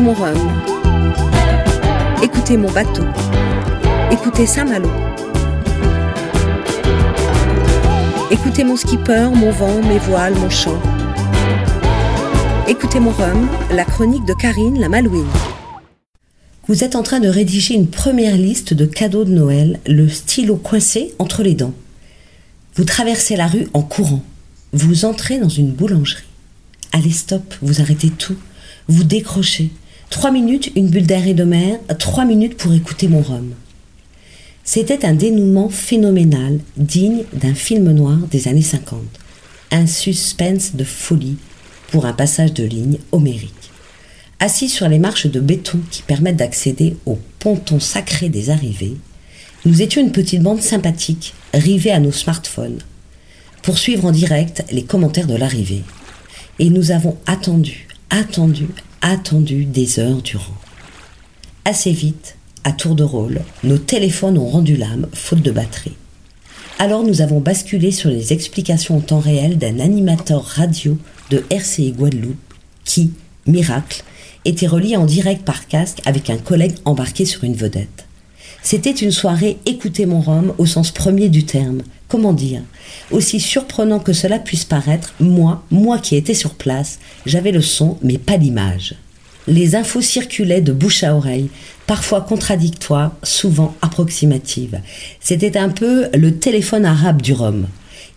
Écoutez mon rhum. Écoutez mon bateau. Écoutez Saint-Malo. Écoutez mon skipper, mon vent, mes voiles, mon chant. Écoutez mon rhum, la chronique de Karine la Malouine. Vous êtes en train de rédiger une première liste de cadeaux de Noël, le stylo coincé entre les dents. Vous traversez la rue en courant. Vous entrez dans une boulangerie. Allez, stop, vous arrêtez tout. Vous décrochez. Trois minutes, une bulle d'air et de mer, trois minutes pour écouter mon rhum. C'était un dénouement phénoménal, digne d'un film noir des années 50. Un suspense de folie pour un passage de ligne homérique. Assis sur les marches de béton qui permettent d'accéder au ponton sacré des arrivées, nous étions une petite bande sympathique, rivée à nos smartphones, pour suivre en direct les commentaires de l'arrivée. Et nous avons attendu, attendu, attendu des heures durant. Assez vite, à tour de rôle, nos téléphones ont rendu l'âme, faute de batterie. Alors nous avons basculé sur les explications en temps réel d'un animateur radio de RCI Guadeloupe qui, miracle, était relié en direct par casque avec un collègue embarqué sur une vedette. C'était une soirée écoutez mon rhum au sens premier du terme. Comment dire? Aussi surprenant que cela puisse paraître, moi, moi qui étais sur place, j'avais le son mais pas l'image. Les infos circulaient de bouche à oreille, parfois contradictoires, souvent approximatives. C'était un peu le téléphone arabe du rhum.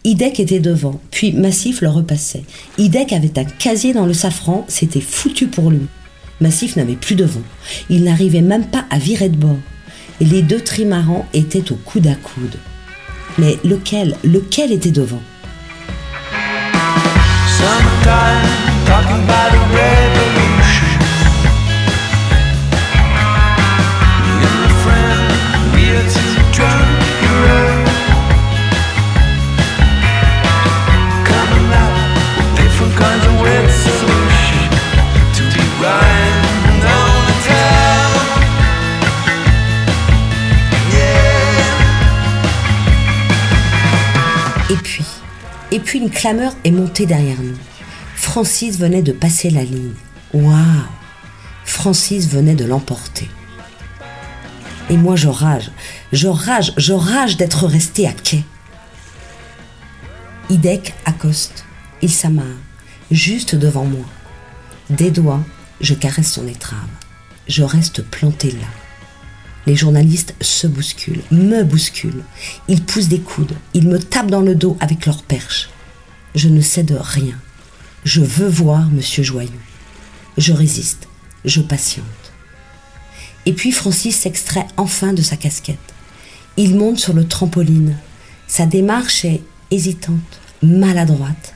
Idek était devant, puis Massif le repassait. Idek avait un casier dans le safran, c'était foutu pour lui. Massif n'avait plus de vent. Il n'arrivait même pas à virer de bord. Et les deux trimarans étaient au coude à coude. Mais lequel, lequel était devant? Une clameur est montée derrière nous. Francis venait de passer la ligne. Waouh Francis venait de l'emporter. Et moi je rage, je rage, je rage d'être resté à quai. Idek accoste, il s'amarre, juste devant moi. Des doigts, je caresse son étrave. Je reste planté là. Les journalistes se bousculent, me bousculent. Ils poussent des coudes, ils me tapent dans le dos avec leurs perches. Je ne cède rien. Je veux voir Monsieur Joyeux. Je résiste, je patiente. Et puis Francis s'extrait enfin de sa casquette. Il monte sur le trampoline. Sa démarche est hésitante, maladroite.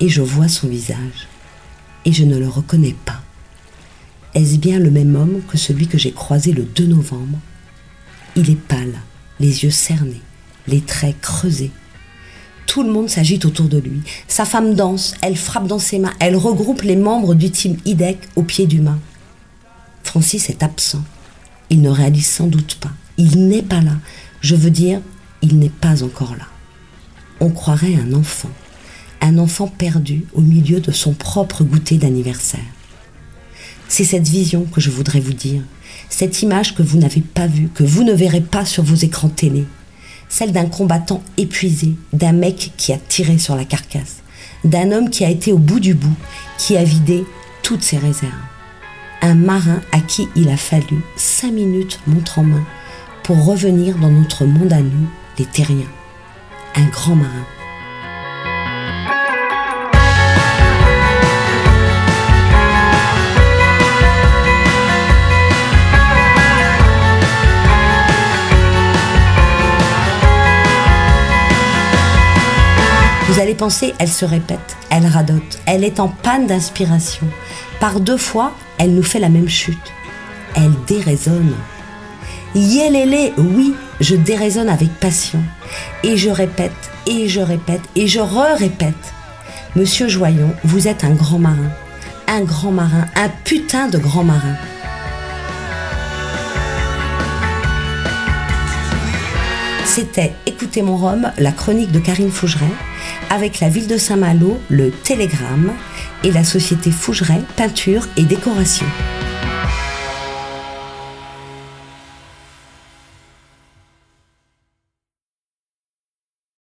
Et je vois son visage. Et je ne le reconnais pas. Est-ce bien le même homme que celui que j'ai croisé le 2 novembre? Il est pâle, les yeux cernés, les traits creusés. Tout le monde s'agite autour de lui. Sa femme danse, elle frappe dans ses mains, elle regroupe les membres du team IDEC au pied du mât. Francis est absent. Il ne réalise sans doute pas. Il n'est pas là. Je veux dire, il n'est pas encore là. On croirait un enfant. Un enfant perdu au milieu de son propre goûter d'anniversaire. C'est cette vision que je voudrais vous dire, cette image que vous n'avez pas vue, que vous ne verrez pas sur vos écrans télé, celle d'un combattant épuisé, d'un mec qui a tiré sur la carcasse, d'un homme qui a été au bout du bout, qui a vidé toutes ses réserves, un marin à qui il a fallu cinq minutes montre en main pour revenir dans notre monde à nous, les terriens, un grand marin. Vous allez penser, elle se répète, elle radote, elle est en panne d'inspiration. Par deux fois, elle nous fait la même chute. Elle déraisonne. Yélélé, oui, je déraisonne avec passion. Et je répète, et je répète, et je re-répète. Monsieur Joyon, vous êtes un grand marin. Un grand marin, un putain de grand marin. C'était Écoutez mon rhum, la chronique de Karine Fougeret, avec la ville de Saint-Malo, le Télégramme et la société Fougeret Peinture et Décoration.